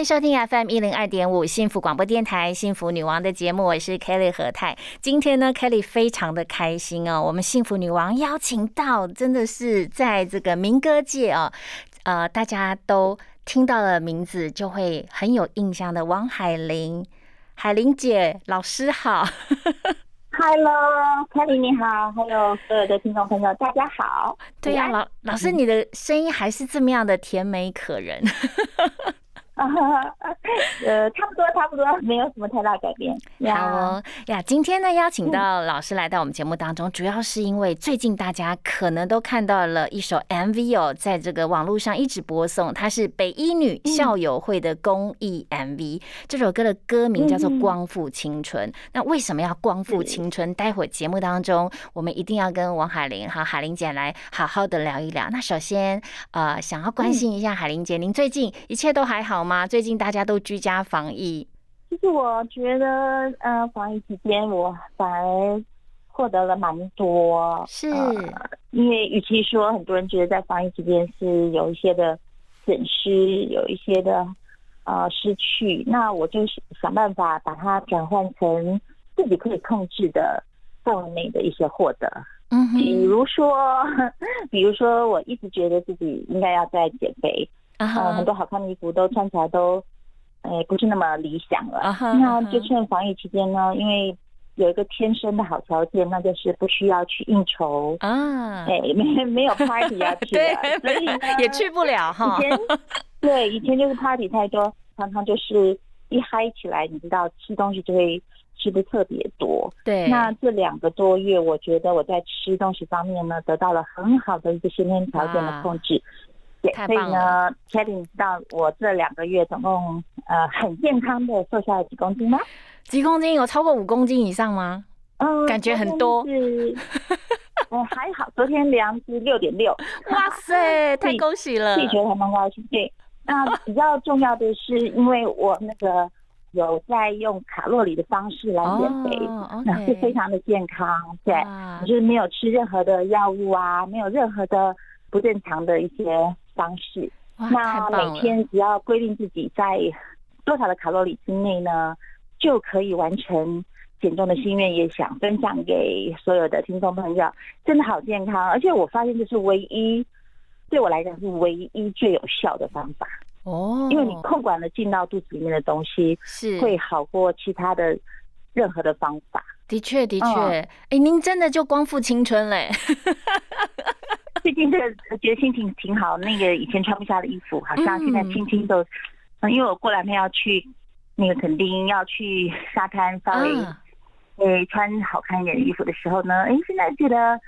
迎收听 FM 一零二点五幸福广播电台《幸福女王》的节目，我是 Kelly 何泰。今天呢，Kelly 非常的开心哦，我们幸福女王邀请到，真的是在这个民歌界哦，呃，大家都听到了名字就会很有印象的王海玲，海玲姐老师好。Hello，Kelly 你好，还有所有的听众朋友，大家好。对呀，老老师，你的声音还是这么样的甜美可人。呃，差不多，差不多，没有什么太大改变。好哦呀，今天呢，邀请到老师来到我们节目当中，主要是因为最近大家可能都看到了一首 MV 哦，在这个网络上一直播送，它是北一女校友会的公益 MV。这首歌的歌名叫做《光复青春》。那为什么要光复青春？待会节目当中，我们一定要跟王海玲和海玲姐来好好的聊一聊。那首先，呃，想要关心一下海玲姐，您最近一切都还好吗？吗？最近大家都居家防疫，其实我觉得，呃，防疫期间我反而获得了蛮多，是因为与其说很多人觉得在防疫期间是有一些的损失，有一些的呃失去，那我就想办法把它转换成自己可以控制的范围内的一些获得。嗯，比如说，比如说，我一直觉得自己应该要在减肥。呃，很多好看的衣服都穿起来都，哎，不是那么理想了。那就趁防疫期间呢，因为有一个天生的好条件，那就是不需要去应酬啊，哎，没没有 party 要去，所以也去不了哈。以前对，以前就是 party 太多，常常就是一嗨起来，你知道吃东西就会吃的特别多。对，那这两个多月，我觉得我在吃东西方面呢，得到了很好的一个先天条件的控制。所以呢道我这两个月总共呃很健康的瘦下来几公斤吗？几公斤？有超过五公斤以上吗？嗯，感觉很多。是，哦还好，昨天量是六点六。哇塞，太恭喜了！自己觉得还蛮高兴。对，那比较重要的是，因为我那个有在用卡路里的方式来减肥，那是非常的健康。对，就是没有吃任何的药物啊，没有任何的不正常的一些。方式，那每天只要规定自己在多少的卡路里之内呢，就可以完成减重的心愿。也想分享给所有的听众朋友，真的好健康，而且我发现这是唯一对我来讲是唯一最有效的方法哦。因为你控管了进到肚子里面的东西，是会好过其他的任何的方法。的确，的确，哎，您真的就光复青春嘞。最近这个觉得心情挺好，那个以前穿不下的衣服，好像现在轻轻都，嗯，因为我过两天要去那个垦丁，要去沙滩，稍微，诶，穿好看一点的衣服的时候呢，哎，现在觉得。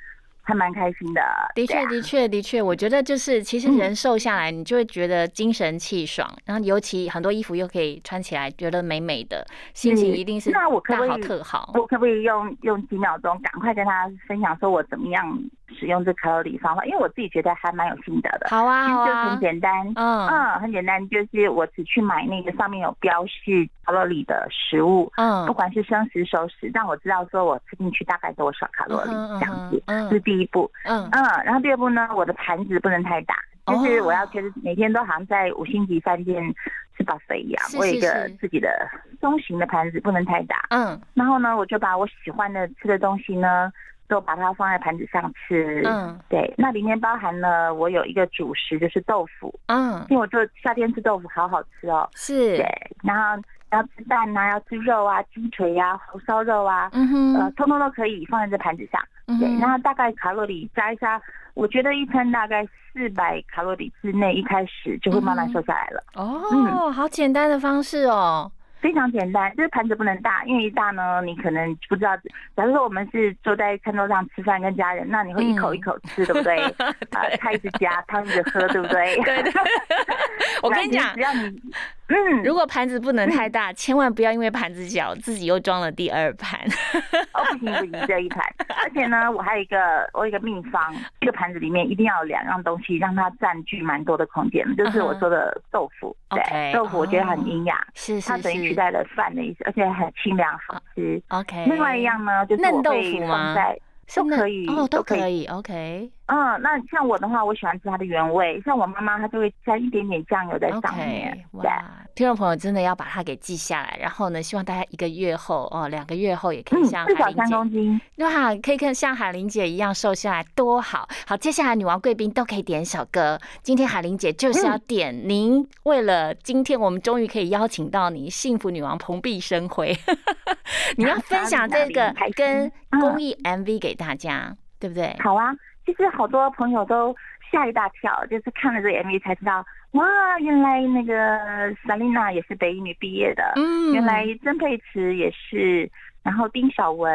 还蛮开心的，的确，的确，的确，我觉得就是，其实人瘦下来，你就会觉得精神气爽，然后尤其很多衣服又可以穿起来，觉得美美的，心情一定是那我可不可以特好？我可不可以用用几秒钟，赶快跟他分享，说我怎么样使用这卡路里方法？因为我自己觉得还蛮有心得的。好啊，好啊，就很简单，嗯嗯，很简单，就是我只去买那个上面有标示卡路里的食物，嗯，不管是生食、熟食，让我知道说我吃进去大概多少卡路里这样子，这是第一步，嗯。嗯，然后第二步呢，我的盘子不能太大，就是我要觉得每天都好像在五星级饭店吃饱肥一样，我有一个自己的中型的盘子，不能太大，嗯，然后呢，我就把我喜欢的吃的东西呢，都把它放在盘子上吃，嗯，对，那里面包含了我有一个主食就是豆腐，嗯，因为我做夏天吃豆腐好好吃哦，是，对，然后。要吃蛋呐，要吃肉啊，鸡腿呀，红烧肉啊，嗯哼，呃，通通都可以放在这盘子上。对，那大概卡路里加一下，我觉得一餐大概四百卡路里之内，一开始就会慢慢瘦下来了。哦，嗯，好简单的方式哦，非常简单，就是盘子不能大，因为一大呢，你可能不知道。假如说我们是坐在餐桌上吃饭跟家人，那你会一口一口吃，对不对？啊，他一直夹，汤一直喝，对不对？对 对。我跟你讲，只要你。嗯，如果盘子不能太大，千万不要因为盘子小，自己又装了第二盘。哦，不行不行，这一盘。而且呢，我还有一个，我有一个秘方，这个盘子里面一定要有两样东西，让它占据蛮多的空间，就是我说的豆腐。对，豆腐我觉得很营养，是是它等于取代了饭的意思，而且很清凉好吃。OK。另外一样呢，就是嫩豆腐吗？都可以哦，都可以，OK。嗯，那像我的话，我喜欢吃它的原味。像我妈妈，她就会加一点点酱油在上面。哇，听众朋友真的要把它给记下来，然后呢，希望大家一个月后哦，两个月后也可以像海玲姐，哇，可以跟像海玲姐一样瘦下来，多好。好，接下来女王贵宾都可以点首歌。今天海玲姐就是要点您，为了今天我们终于可以邀请到你，幸福女王蓬荜生辉，你要分享这个跟公益 MV 给大家，对不对？好啊。其实好多朋友都吓一大跳，就是看了这个 MV 才知道，哇，原来那个 Selina 也是北一女毕业的，嗯，原来曾沛慈也是，然后丁晓雯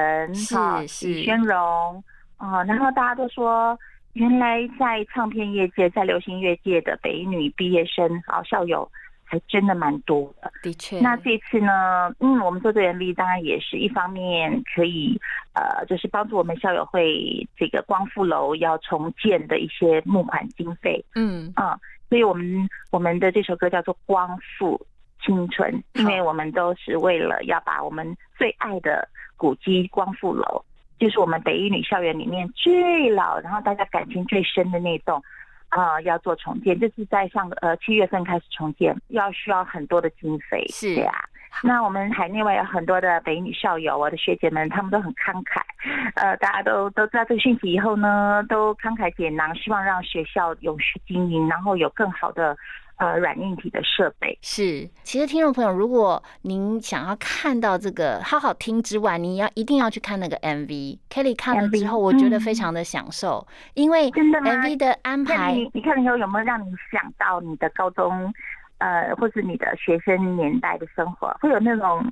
哈，李宣荣，啊，然后大家都说，原来在唱片业界，在流行乐界的北一女毕业生啊校友。还真的蛮多的，的确。那这次呢，嗯，我们做这个 MV 当然也是一方面可以，呃，就是帮助我们校友会这个光复楼要重建的一些募款经费，嗯啊，所以我们我们的这首歌叫做《光复青春》，因为我们都是为了要把我们最爱的古迹光复楼，就是我们北一女校园里面最老，然后大家感情最深的那栋。啊，要做重建，这是在上呃七月份开始重建，要需要很多的经费，是呀。那我们海内外有很多的北女校友，我的学姐们，他们都很慷慨，呃，大家都都知道这个讯息以后呢，都慷慨解囊，希望让学校永续经营，然后有更好的。呃，软硬体的设备是。其实听众朋友，如果您想要看到这个好好听之外，你要一定要去看那个 MV。Kelly 看了之后，我觉得非常的享受，因为 MV 的安排，你你看了以后有没有让你想到你的高中，呃，或是你的学生年代的生活，会有那种？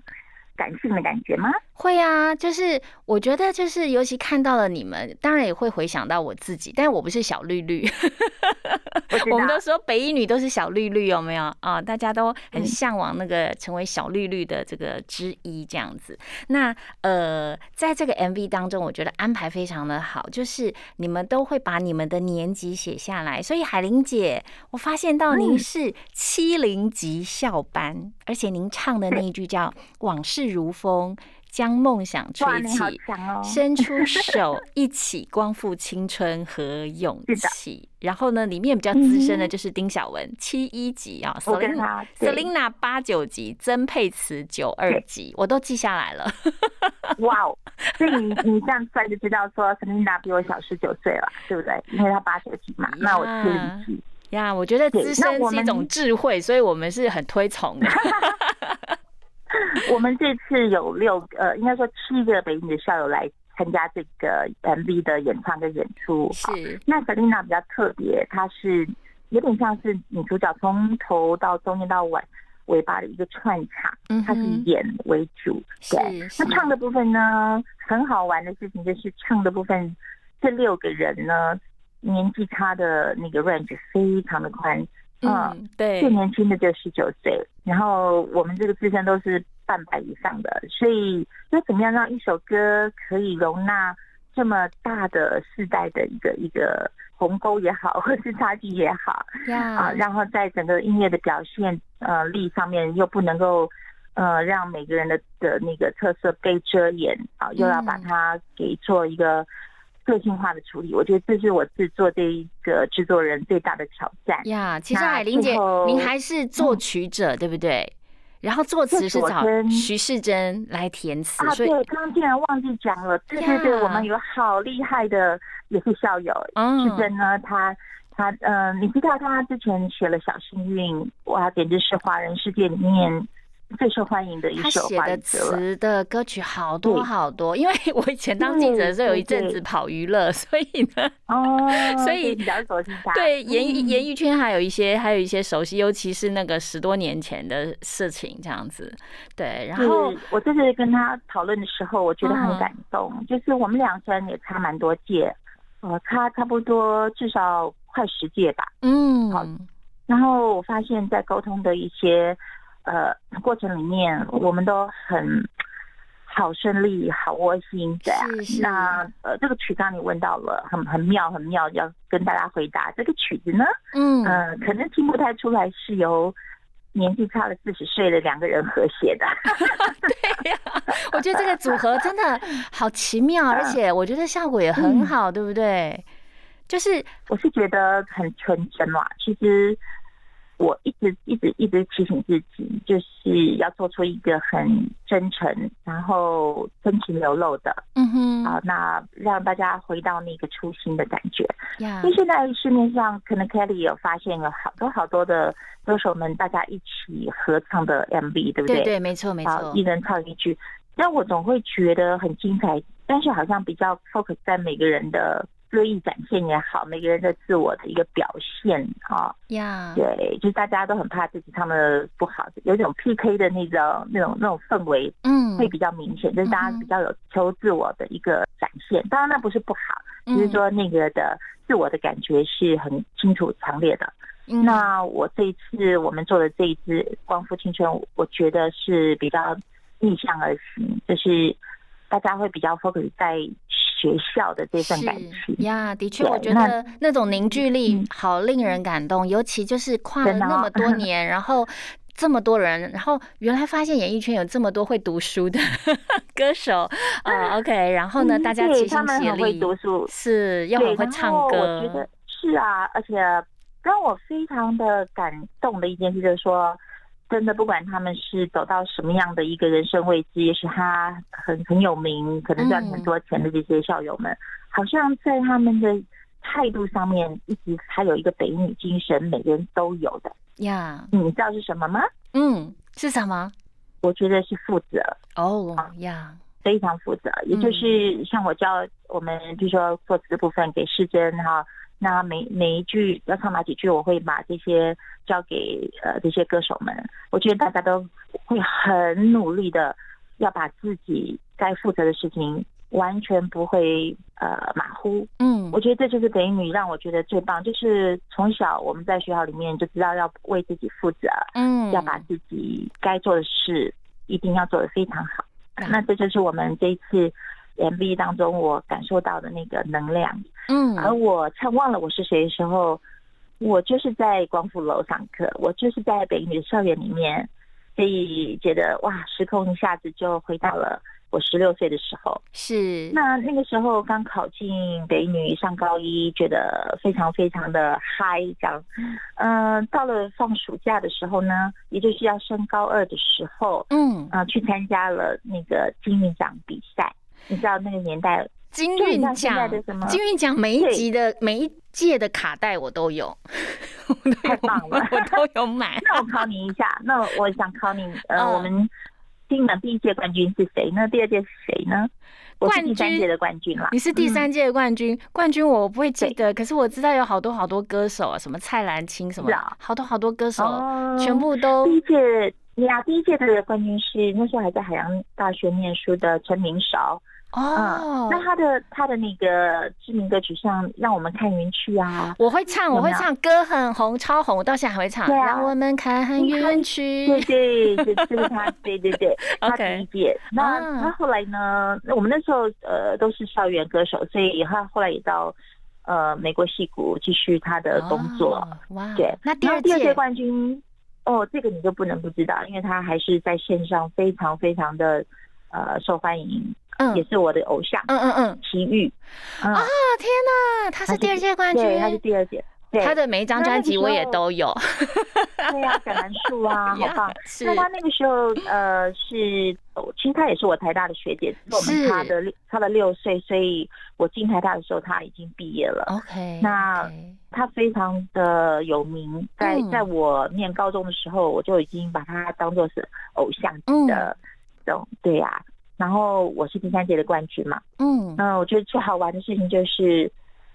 感性的感觉吗？会啊，就是我觉得，就是尤其看到了你们，当然也会回想到我自己，但我不是小绿绿。我们都说北一女都是小绿绿，有没有啊？大家都很向往那个成为小绿绿的这个之一这样子。那呃，在这个 MV 当中，我觉得安排非常的好，就是你们都会把你们的年级写下来。所以海玲姐，我发现到您是七零级校班，而且您唱的那一句叫往事。如风，将梦想吹起，伸出手，一起光复青春和勇气。然后呢，里面比较资深的就是丁晓雯，七一级啊，Selina 八九级，曾沛慈九二级，我都记下来了。哇哦！所以你你这样算就知道说，Selina 比我小十九岁了，对不对？因为她八九级嘛，那我七零级呀。我觉得资深是一种智慧，所以我们是很推崇的。我们这次有六呃，应该说七个北影的校友来参加这个 MV 的演唱跟演出。是，那 Selina 比较特别，她是有点像是女主角，从头到中间到尾尾巴的一个串场，她是以演为主。对，那唱的部分呢，很好玩的事情就是唱的部分，这六个人呢，年纪差的那个 range 非常的宽。嗯，对，最年轻的就十九岁，然后我们这个自身都是半百以上的，所以要怎么样让一首歌可以容纳这么大的世代的一个一个鸿沟也好，或是差距也好，啊，然后在整个音乐的表现呃力上面又不能够呃让每个人的的那个特色被遮掩啊，又要把它给做一个。个性化的处理，我觉得这是我制作这一个制作人最大的挑战呀。其实海玲姐，您还是作曲者对不对？然后作词是找徐世珍来填词啊。对，刚刚竟然忘记讲了，对对对，我们有好厉害的也是校友世珍呢，他他嗯，你知道他之前写了《小幸运》，哇，简直是华人世界里面。最受欢迎的一首写的词的歌曲好多好多，因为 我以前当记者的时候有一阵子跑娱乐，所以呢，哦，所以比较熟悉他。对演艺演艺圈还有一些还有一些熟悉，尤其是那个十多年前的事情这样子。对，然后我这次跟他讨论的时候，我觉得很感动，就是我们两人也差蛮多届，呃，差差不多至少快十届吧。嗯，好，然后我发现，在沟通的一些。呃过程里面，我们都很好顺利，好窝心的。那呃，这个曲刚你问到了，很很妙，很妙，要跟大家回答这个曲子呢。嗯，呃，可能听不太出来是由。年纪差了四十岁的两个人和谐的，对呀，我觉得这个组合真的好奇妙，而且我觉得效果也很好，对不对？就是我是觉得很纯真嘛，其实。我一直一直一直提醒自己，就是要做出一个很真诚，然后真情流露的，嗯哼，好，那让大家回到那个初心的感觉。因为现在市面上可能 Kelly 有发现有好多好多的歌手们，大家一起合唱的 MV，对不对？对对，没错没错，一人唱一句，但我总会觉得很精彩，但是好像比较 focus 在每个人的。乐意展现也好，每个人的自我的一个表现啊，呀，对，就是大家都很怕自己唱的不好，有种 PK 的那种那种那种氛围，嗯，会比较明显，就是大家比较有求自我的一个展现。当然那不是不好，只是说那个的自我的感觉是很清楚强烈的。那我这一次我们做的这一支《光复青春》，我觉得是比较逆向而行，就是大家会比较 focus 在。学校的这份感情呀，的确，我觉得那种凝聚力好令人感动，尤其就是跨了那么多 年，然后这么多人，然后原来发现演艺圈有这么多会读书的 歌手啊。OK，然后呢，大家齐心协力，会读书是又很会唱歌，我觉得是啊，而且让我非常的感动的一件事就是说。真的，不管他们是走到什么样的一个人生位置，也是他很很有名，可能赚很多钱的这些校友们，好像在他们的态度上面，一直还有一个北女精神，每个人都有的呀。你知道是什么吗？嗯，是什么？我觉得是负责哦呀，非常负责。也就是像我教我们，就说作词部分给世珍哈。那每每一句要唱哪几句，我会把这些交给呃这些歌手们。我觉得大家都会很努力的，要把自己该负责的事情完全不会呃马虎。嗯，我觉得这就是北女让我觉得最棒，就是从小我们在学校里面就知道要为自己负责，嗯，要把自己该做的事一定要做得非常好。那这就是我们这一次。MV 当中，我感受到的那个能量，嗯，而我唱忘了我是谁的时候，我就是在光复楼上课，我就是在北女的校园里面，所以觉得哇，时空一下子就回到了我十六岁的时候。是，那那个时候刚考进北女上高一，觉得非常非常的嗨，这样。嗯，到了放暑假的时候呢，也就是要升高二的时候，嗯，啊，去参加了那个金韵奖比赛。你知道那个年代金韵奖？金韵奖每一集的每一届的卡带我都有，太棒了，我都有买。那我考你一下，那我想考你，呃，我们金门第一届冠军是谁？那第二届是谁呢？冠军第三届的冠军了。你是第三届的冠军，冠军我不会记得，可是我知道有好多好多歌手啊，什么蔡澜清什么，好多好多歌手，全部都第一届呀，第一届的冠军是那时候还在海洋大学念书的陈明韶。哦，那他的他的那个知名歌曲，像《让我们看云去》啊，我会唱，我会唱，歌很红，超红，我到现在还会唱。让我们看云去，对对，这这是他，对对对，他第一届。那他后来呢？我们那时候呃都是校园歌手，所以他后来也到呃美国戏谷继续他的工作。哇，对，那第二届冠军哦，这个你就不能不知道，因为他还是在线上非常非常的呃受欢迎。嗯，也是我的偶像。嗯嗯嗯，齐豫。啊天哪，他是第二届冠军，他是第二届。他的每一张专辑我也都有。对呀，橄榄树啊，好棒。那他那个时候呃是，其实他也是我台大的学姐，我们差的他的六岁，所以我进台大的时候他已经毕业了。OK，那他非常的有名，在在我念高中的时候，我就已经把他当做是偶像级的这种，对呀。然后我是第三届的冠军嘛，嗯，那我觉得最好玩的事情就是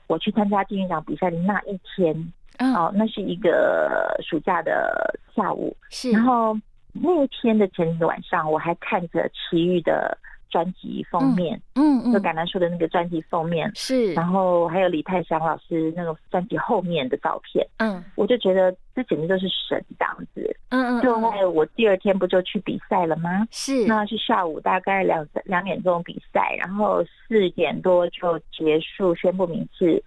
我去参加金鱼奖比赛的那一天，哦，那是一个暑假的下午，是，然后那一天的前一个晚上，我还看着奇遇的专辑封面，嗯嗯，就橄榄树的那个专辑封面是，然后还有李泰祥老师那个专辑后面的照片，嗯，我就觉得这简直就是神这样子，嗯嗯，就我第二天不就去比赛了吗？是，那是下午大概两两点钟比赛，然后四点多就结束宣布名次，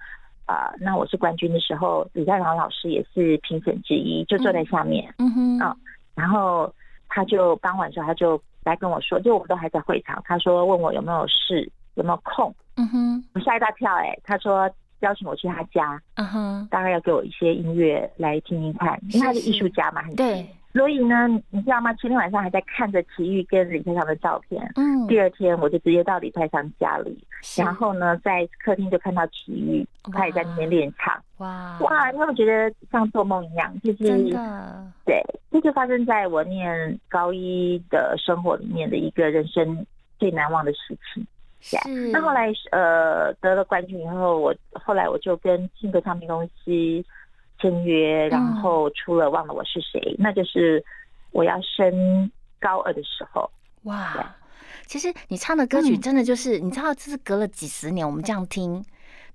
啊，那我是冠军的时候，李泰祥老师也是评审之一，就坐在下面，嗯哼，啊，然后他就傍晚时候他就。来跟我说，就我们都还在会场。他说问我有没有事，有没有空。嗯哼，我吓一大跳哎。他说邀请我去他家，嗯哼，大概要给我一些音乐来听听看，因为他是艺术家嘛，很对。所以呢，你知道吗？前天晚上还在看着奇遇跟李泰祥的照片。嗯。第二天我就直接到李泰祥家里，然后呢，在客厅就看到奇遇，他也在那边练唱。哇哇！因为我觉得像做梦一样？就是。对，这就发生在我念高一的生活里面的一个人生最难忘的事情。是。那后来呃得了冠军以后，我后来我就跟新歌唱片公司。签约，然后出了《忘了我是谁》，那就是我要升高二的时候。哇，其实你唱的歌曲真的就是，你知道，这是隔了几十年，我们这样听，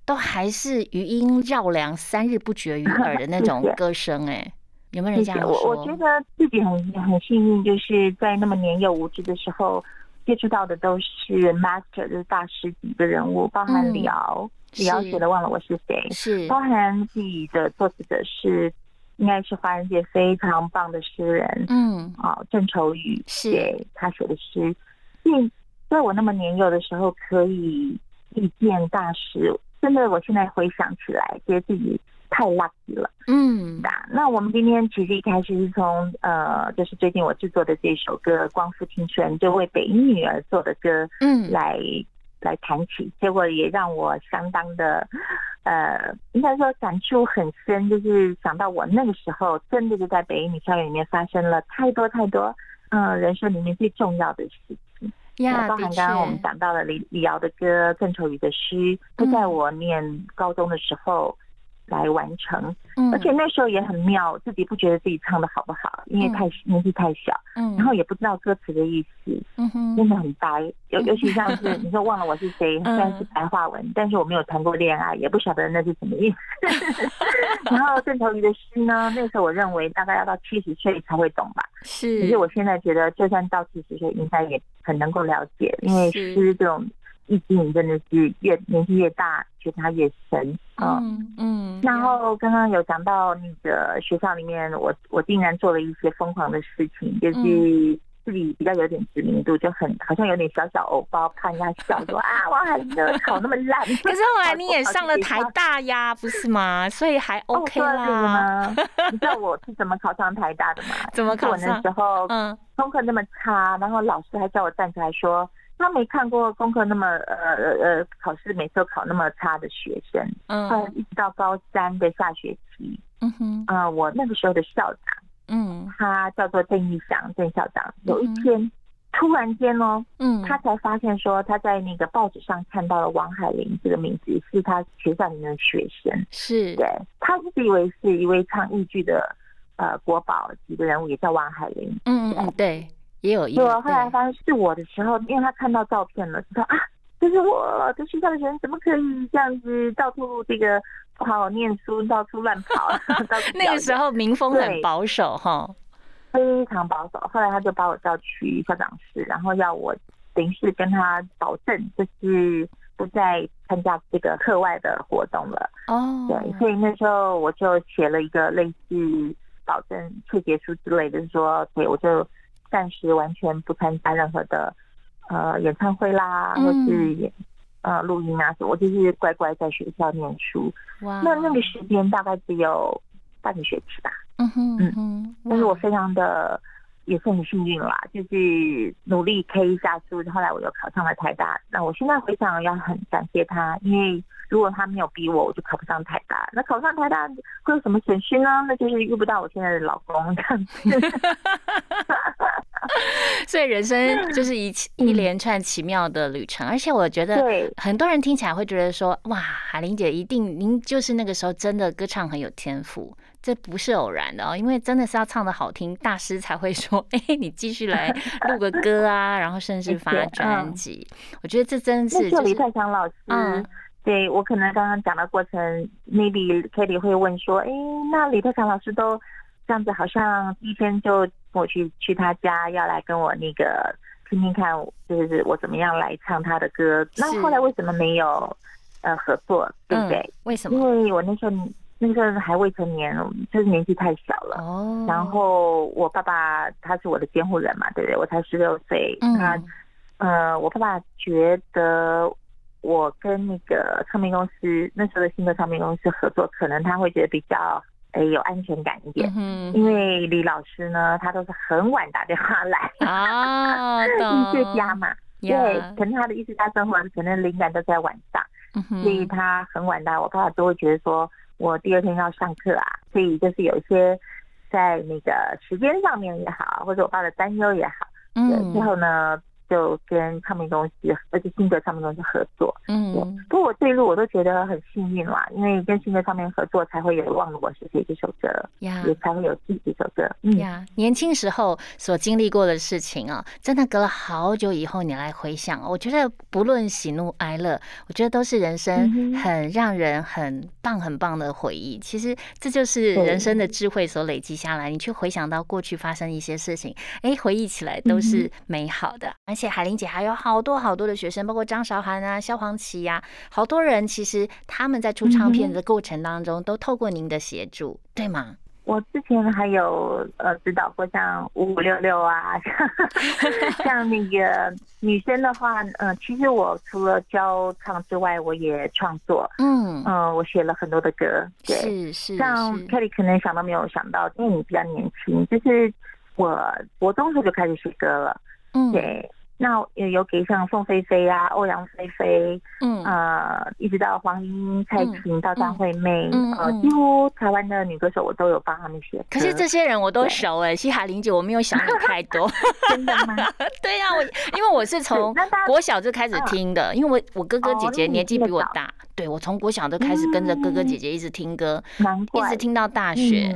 都还是余音绕梁、三日不绝于耳的那种 歌声。哎，有没有人这样说？我我觉得自己很很幸运，就是在那么年幼无知的时候，接触到的都是 master，就是大师级的人物，包含李敖。李敖写的《忘了我是谁》，是包含自己的作词者是，应该是华人界非常棒的诗人，嗯，啊，郑愁予是他写的诗。嗯，在我那么年幼的时候，可以遇见大师，真的，我现在回想起来，觉得自己太 lucky 了。嗯，那那我们今天其实一开始是从呃，就是最近我制作的这首歌《光复青春》，就为北音女儿做的歌，嗯，来。来谈起，结果也让我相当的，呃，应该说感触很深。就是想到我那个时候，真的就在北影女校园里面发生了太多太多，嗯，人生里面最重要的事情。呀，包含刚刚我们讲到了李李敖的歌、郑愁予的诗，都在我念高中的时候。来完成，而且那时候也很妙，自己不觉得自己唱的好不好，因为太年纪太小，嗯，然后也不知道歌词的意思，嗯哼，真的很白，尤尤其像是 你说忘了我是谁，虽然是白话文，但是我没有谈过恋爱，也不晓得那是什么意思。然后郑愁予的诗呢，那时候我认为大概要到七十岁才会懂吧，是，可是我现在觉得就算到七十岁，应该也很能够了解，因为诗这种。意境真的是越年纪越大，觉得它越深嗯嗯。然后刚刚有讲到那个学校里面，我我竟然做了一些疯狂的事情，就是自己比较有点知名度，就很好像有点小小偶包，怕人家笑说啊，王海玲的考那么烂。可是后来你也上了台大呀，不是吗？所以还 OK 啦。你知道我是怎么考上台大的吗？怎么考上？那时候嗯，功课那么差，然后老师还叫我站起来说。他没看过功课那么呃呃呃考试每次都考那么差的学生，嗯，一直到高三的下学期，嗯哼，啊，我那个时候的校长，嗯，他叫做郑义祥郑校长，有一天突然间哦，嗯，他才发现说他在那个报纸上看到了王海玲这个名字是他学校里面的学生，是。对，他一直以为是一位唱豫剧的呃国宝级的人物，也叫王海玲，嗯嗯对。也有，对，后来发现是我的时候，因为他看到照片了，知道啊，这是我的学校的人，怎么可以这样子到处这个不好好念书，到处乱跑？那个时候民风很保守哈，非常保守。后来他就把我叫去校长室，然后要我等于是跟他保证，就是不再参加这个课外的活动了。哦，对，所以那时候我就写了一个类似保证切结书之类的，说对，我就。暂时完全不参加任何的呃演唱会啦，或是演呃录音啊什么，我就是乖乖在学校念书。哇！那那个时间大概只有半个学期吧。嗯哼嗯哼。但是我非常的也是很幸运啦，就是努力 K 一下书，后来我又考上了台大。那我现在回想要很感谢他，因为如果他没有逼我，我就考不上台大。那考上台大会有什么损失呢？那就是遇不到我现在的老公这样子。所以人生就是一一连串奇妙的旅程，而且我觉得很多人听起来会觉得说，哇，海玲姐一定您就是那个时候真的歌唱很有天赋，这不是偶然的哦，因为真的是要唱的好听，大师才会说，哎，你继续来录个歌啊，然后甚至 发专辑。我觉得这真是。那李泰祥老师，嗯。对我可能刚刚讲的过程，maybe Kitty 会问说，哎，那李泰祥老师都这样子，好像第一天就我去去他家，要来跟我那个听听看，就是我怎么样来唱他的歌。那后来为什么没有呃合作，对不对？为什么？因为我那时候。那个时候还未成年，就是年纪太小了。哦。然后我爸爸他是我的监护人嘛，对不对？我才十六岁。嗯。他，呃，我爸爸觉得我跟那个唱片公司那时候的新的唱片公司合作，可能他会觉得比较诶有安全感一点。嗯。因为李老师呢，他都是很晚打电话来。啊。艺术家嘛。对。可能他的艺术家生活可能灵感都在晚上。嗯所以他很晚打，我爸爸都会觉得说。我第二天要上课啊，所以就是有一些在那个时间上面也好，或者我爸的担忧也好，嗯，最后呢。就跟唱片公司，而且新的唱片公司合作。嗯，不过我这一路我都觉得很幸运啦，因为跟新的唱片合作，才会有《忘了我是谁》这首歌呀，也才会有自己这首歌。嗯呀，年轻时候所经历过的事情啊，真的隔了好久以后你来回想，我觉得不论喜怒哀乐，我觉得都是人生很让人很棒很棒的回忆。其实这就是人生的智慧所累积下来，你去回想到过去发生一些事情，哎，回忆起来都是美好的。且海玲姐还有好多好多的学生，包括张韶涵啊、萧煌奇呀，好多人其实他们在出唱片的过程当中，都透过您的协助，对吗？我之前还有呃指导过像五五六六啊，像那个女生的话，嗯，其实我除了教唱之外，我也创作，嗯嗯，我写了很多的歌，对，是是，像 Kelly 可能想都没有想到，因为你比较年轻，就是我国中时候就开始写歌了，嗯，对。那也有给像凤飞飞啊、欧阳菲菲，嗯，呃，一直到黄莺、蔡琴到张惠妹，呃，几乎台湾的女歌手我都有帮他们写。可是这些人我都熟哎，西海玲姐我没有想你太多。真的吗？对呀，我因为我是从 国小就开始听的，因为我我哥哥姐姐年纪比我大，对我从国小就开始跟着哥哥姐姐一直听歌，一直听到大学，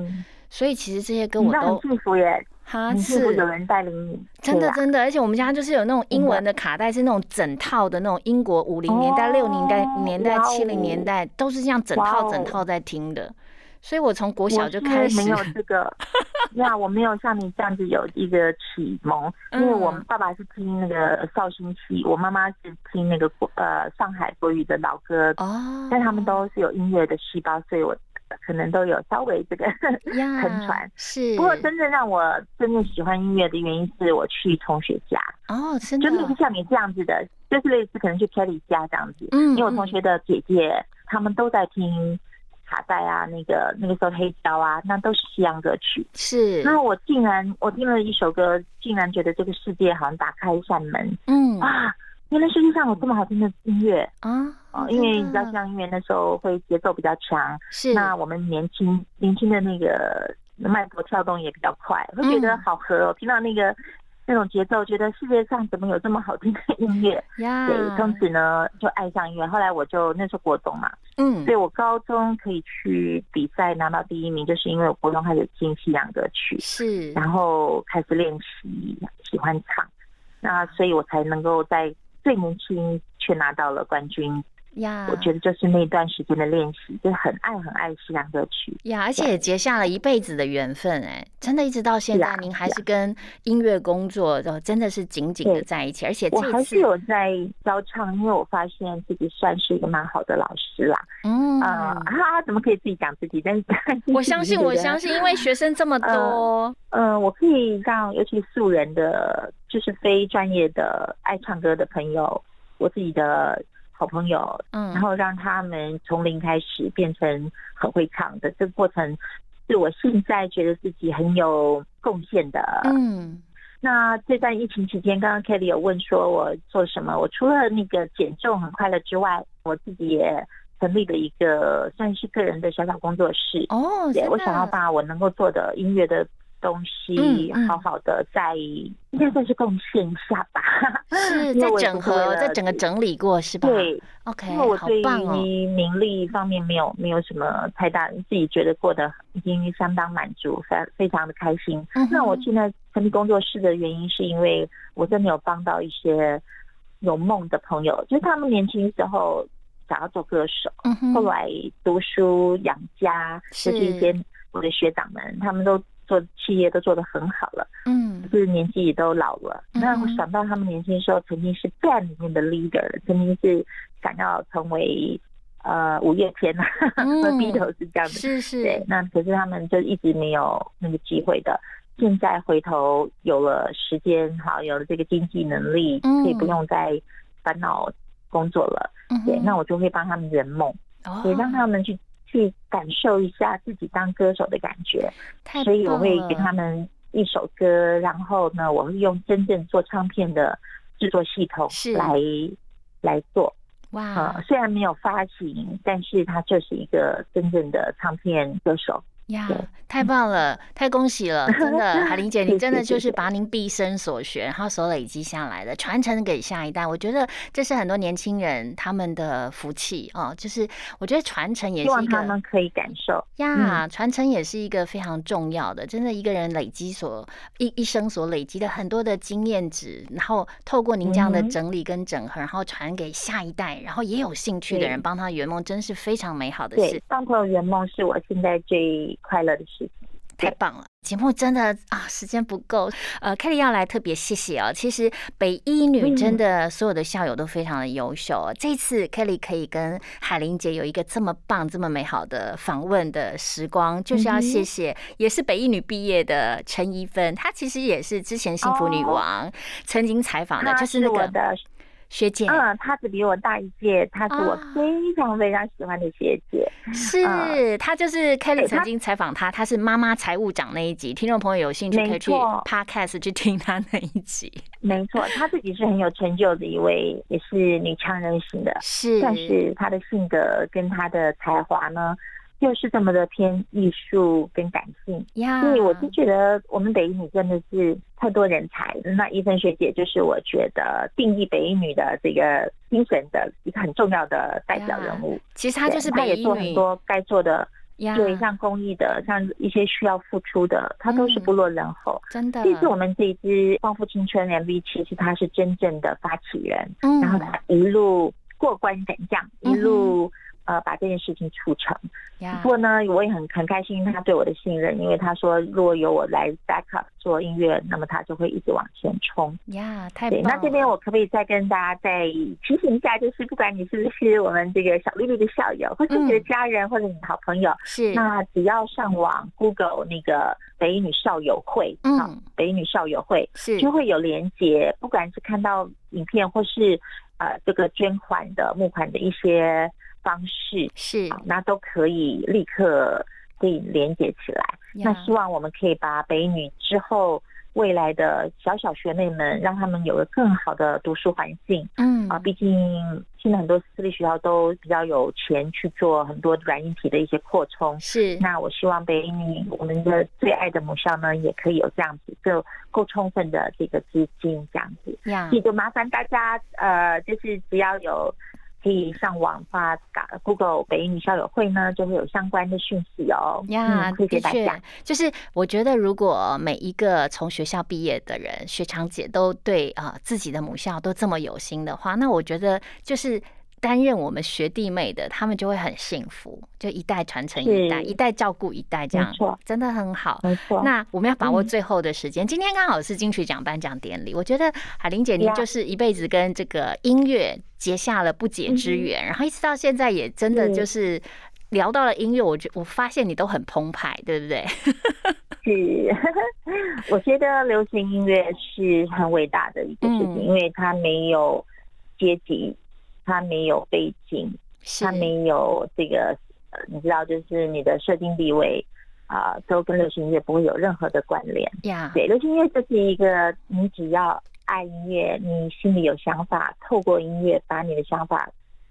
所以其实这些歌我都幸福耶。哈，是有人带领你，真的真的，而且我们家就是有那种英文的卡带，是那种整套的那种英国五零年代、六零代年代、七零年代，都是这样整套整套在听的。所以我从国小就开始没有这个，那我没有像你这样子有一个启蒙，因为我们爸爸是听那个绍兴戏，我妈妈是听那个国呃上海国语的老歌，哦，但他们都是有音乐的细胞，所以我。可能都有稍微这个 沉船。是，不过真正让我真正喜欢音乐的原因是我去同学家。哦，真的，就是像你这样子的，就是类似可能去 Kelly 家这样子，嗯，因为我同学的姐姐他们都在听卡带啊，那个那个时候黑胶啊，那都是西洋歌曲，是，那我竟然我听了一首歌，竟然觉得这个世界好像打开一扇门，嗯。啊。原来世界上有这么好听的音乐啊！哦，因为你知道，像音乐那时候会节奏比较强，是那我们年轻年轻的那个脉搏跳动也比较快，会觉得好合哦。听到那个那种节奏，觉得世界上怎么有这么好听的音乐？对，从此呢就爱上音乐。后来我就那时候国中嘛，嗯，所以我高中可以去比赛拿到第一名，就是因为我国中开始听西洋歌曲，是，然后开始练习喜欢唱，那所以我才能够在。最年轻却拿到了冠军呀！我觉得就是那段时间的练习，就很爱很爱西洋歌曲呀，而且也结下了一辈子的缘分哎！真的，一直到现在，您还是跟音乐工作，真的是紧紧的在一起。而且我还是有在教唱，因为我发现自己算是一个蛮好的老师啦。嗯啊，怎么可以自己讲自己？但是 我相信，我相信，因为学生这么多，嗯，我可以让尤其素人的。就是非专业的爱唱歌的朋友，我自己的好朋友，嗯，然后让他们从零开始变成很会唱的，这个过程是我现在觉得自己很有贡献的。嗯，那这段疫情期间，刚刚 Kelly 有问说我做什么，我除了那个减重很快乐之外，我自己也成立了一个算是个人的小小工作室。哦，对我想要把我能够做的音乐的。东西，好好的在应该算是贡献一下吧。是 在整合，在整个整理过是吧？对，OK，因为我对于名利方面没有没有什么太大，自己觉得过得已经相当满足，非非常的开心。那我现在成立工作室的原因，是因为我真的有帮到一些有梦的朋友，就是他们年轻时候想要做歌手，后来读书养家，就是一些我的学长们，他们都。做企业都做得很好了，嗯，就是年纪也都老了。那我想到他们年轻的时候曾经是 band 里面的 leader，曾经是想要成为呃五月天啊，和 Beatles 是这样的，是是。对，那可是他们就一直没有那个机会的。现在回头有了时间，好有了这个经济能力，可以不用再烦恼工作了。对，那我就会帮他们圆梦，也让他们去。去感受一下自己当歌手的感觉，所以我会给他们一首歌，然后呢，我会用真正做唱片的制作系统来来做。哇！虽然没有发行，但是他就是一个真正的唱片歌手。呀，太棒了，太恭喜了！真的，海玲姐，你真的就是把您毕生所学，然后所累积下来的，传承给下一代。我觉得这是很多年轻人他们的福气哦。就是我觉得传承也是一个，他们可以感受呀，传承也是一个非常重要的。真的，一个人累积所一一生所累积的很多的经验值，然后透过您这样的整理跟整合，然后传给下一代，然后也有兴趣的人帮他圆梦，真是非常美好的事。帮朋友圆梦是我现在最。快乐的事情，太棒了！节目真的啊，时间不够。呃，Kelly 要来特别谢谢哦。其实北一女真的所有的校友都非常的优秀。这次 Kelly 可以跟海玲姐有一个这么棒、这么美好的访问的时光，就是要谢谢，也是北一女毕业的陈怡芬，她其实也是之前幸福女王曾经采访的，就是那个。学姐，嗯，她只比我大一届，她是我非常非常喜欢的学姐。是她就是 Kelly 曾经采访她，她是妈妈财务长那一集，听众朋友有兴趣可以去 Podcast 去听她那一集。没错，她自己是很有成就的一位，也是女强人型的，是，但是她的性格跟她的才华呢？又是这么的偏艺术跟感性，所以我就觉得我们北一女真的是太多人才。那一芬学姐就是我觉得定义北一女的这个精神的一个很重要的代表人物。其实她就是北一女，做很多该做的，对，像公益的，像一些需要付出的，她都是不落人后。真的，这次我们这一支《光复青春》MV，其实她是真正的发起人，然后她一路过关斩将，一路。呃，把这件事情促成。不过呢，我也很很开心他对我的信任，因为他说如果有我来 back up 做音乐，那么他就会一直往前冲。呀，太棒！那这边我可不可以再跟大家再提醒一下，就是不管你是不是我们这个小丽丽的校友，或是你的家人，或者你的好朋友，是那只要上网 Google 那个北女校友会，嗯，北女校友会是就会有连接，不管是看到影片或是呃这个捐款的募款的一些。方式是，那都可以立刻可以连接起来。那希望我们可以把北女之后未来的小小学妹们，让他们有个更好的读书环境。嗯啊，毕竟现在很多私立学校都比较有钱去做很多软硬体的一些扩充。是，那我希望北女我们的最爱的母校呢，也可以有这样子就够充分的这个资金这样子。呀，也就麻烦大家呃，就是只要有。可以上网发打 Google 北女校友会呢，就会有相关的讯息哦。呀，谢谢大家。就是我觉得，如果每一个从学校毕业的人，学长姐都对啊自己的母校都这么有心的话，那我觉得就是。担任我们学弟妹的，他们就会很幸福，就一代传承一代，一代照顾一代，这样真的很好。没错，那我们要把握最后的时间。今天刚好是金曲奖颁奖典礼，我觉得海玲姐你就是一辈子跟这个音乐结下了不解之缘，然后一直到现在也真的就是聊到了音乐，我觉我发现你都很澎湃，对不对？是，我觉得流行音乐是很伟大的一个事情，因为它没有阶级。它没有背景，他没有这个，呃，你知道，就是你的设定地位啊，都跟流行音乐不会有任何的关联。呀，对，流行音乐就是一个，你只要爱音乐，你心里有想法，透过音乐把你的想法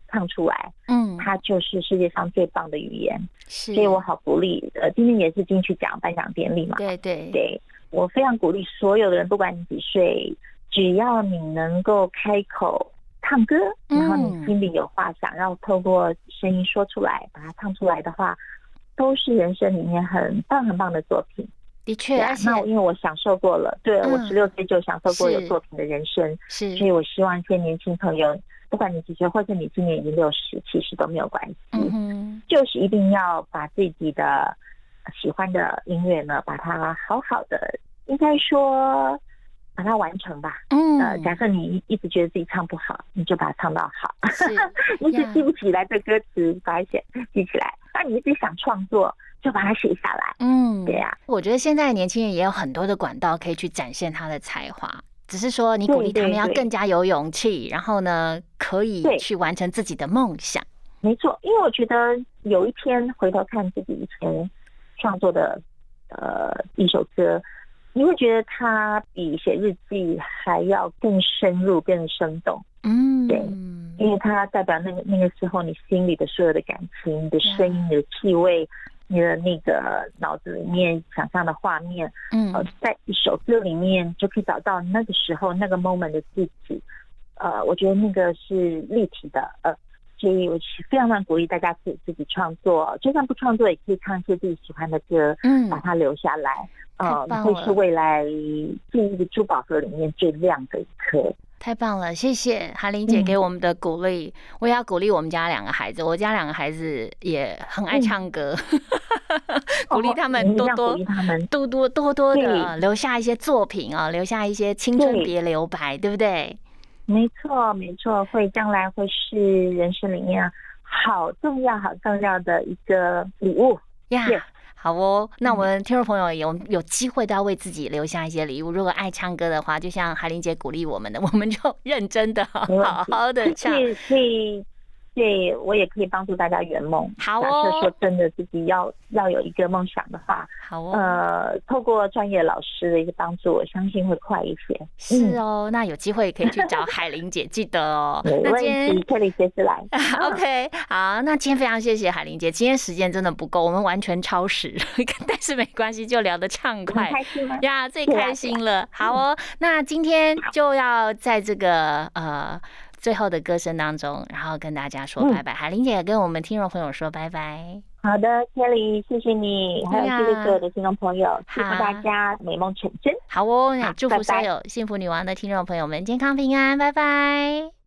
唱出来，嗯，它就是世界上最棒的语言。是，所以我好鼓励。呃，今天也是金曲奖颁奖典礼嘛，对对对，我非常鼓励所有的人，不管你几岁，只要你能够开口唱歌，然后你心里有话想要透过声音说出来，把它唱出来的话，都是人生里面很棒很棒的作品。的确，那我因为我享受过了，对我十六岁就享受过有作品的人生，是，所以我希望一些年轻朋友，不管你几岁，或者你今年已经六十，其实都没有关系，嗯就是一定要把自己的喜欢的音乐呢，把它好好的，应该说把它完成吧。嗯，呃，假设你一直觉得自己唱不好，你就把它唱到好。你一直记不起来的歌词，把它写记起来。那你一直想创作。就把它写下来。嗯，对呀。我觉得现在年轻人也有很多的管道可以去展现他的才华，只是说你鼓励他们要更加有勇气，然后呢，可以去完成自己的梦想。没错，因为我觉得有一天回头看自己以前创作的呃一首歌，你会觉得它比写日记还要更深入、更生动。嗯，对，因为它代表那个那个时候你心里的所有的感情、你的声音、你的气味。你的那个脑子里面想象的画面，嗯，在一首歌里面就可以找到那个时候那个 moment 的自己，呃，我觉得那个是立体的，呃，所以我非常非常鼓励大家可以自己创作，就算不创作也可以唱一些自己喜欢的歌，嗯，把它留下来，呃，会是未来记忆的珠宝盒里面最亮的一颗。太棒了，谢谢韩玲姐给我们的鼓励。我也要鼓励我们家两个孩子，我家两个孩子也很爱唱歌，鼓励他们多多多多多多的留下一些作品啊，留下一些青春别留白，对不对？没错，没错，会将来会是人生里面好重要、好重要的一个礼物呀。好哦，那我们听众朋友有有机会都要为自己留下一些礼物。如果爱唱歌的话，就像海玲姐鼓励我们的，我们就认真的好好的唱。对，我也可以帮助大家圆梦。好哦。假设说真的，自己要要有一个梦想的话，好哦。呃，透过专业老师的一个帮助，我相信会快一些。是哦，那有机会可以去找海玲姐，记得哦。没问题，这里随时来。OK，好，那今天非常谢谢海玲姐，今天时间真的不够，我们完全超时，但是没关系，就聊得畅快。开心吗？呀，最开心了。好哦，那今天就要在这个呃。最后的歌声当中，然后跟大家说拜拜。海玲姐跟我们听众朋友说拜拜。好的，Kelly，谢谢你，还有谢谢所有的听众朋友，祝福大家美梦成真。好哦，祝福所有幸福女王的听众朋友们健康平安，拜拜。